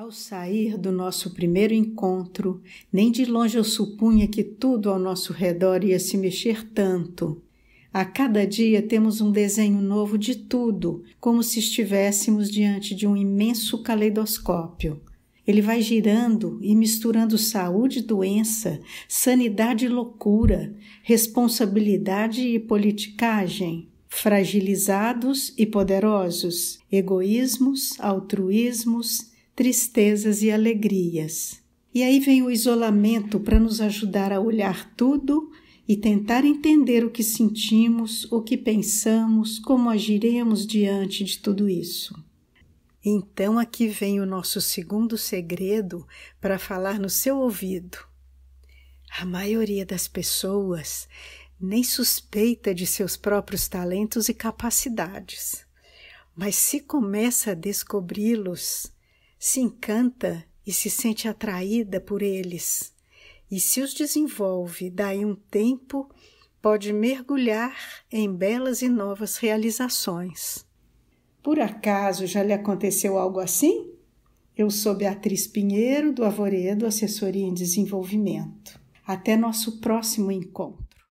Ao sair do nosso primeiro encontro, nem de longe eu supunha que tudo ao nosso redor ia se mexer tanto. A cada dia temos um desenho novo de tudo, como se estivéssemos diante de um imenso caleidoscópio. Ele vai girando e misturando saúde e doença, sanidade e loucura, responsabilidade e politicagem, fragilizados e poderosos, egoísmos, altruísmos, tristezas e alegrias. E aí vem o isolamento para nos ajudar a olhar tudo e tentar entender o que sentimos, o que pensamos, como agiremos diante de tudo isso. Então aqui vem o nosso segundo segredo para falar no seu ouvido. A maioria das pessoas nem suspeita de seus próprios talentos e capacidades, mas se começa a descobri-los, se encanta e se sente atraída por eles, e se os desenvolve daí um tempo, pode mergulhar em belas e novas realizações. Por acaso já lhe aconteceu algo assim? Eu sou Beatriz Pinheiro, do Avoredo Assessoria em Desenvolvimento. Até nosso próximo encontro.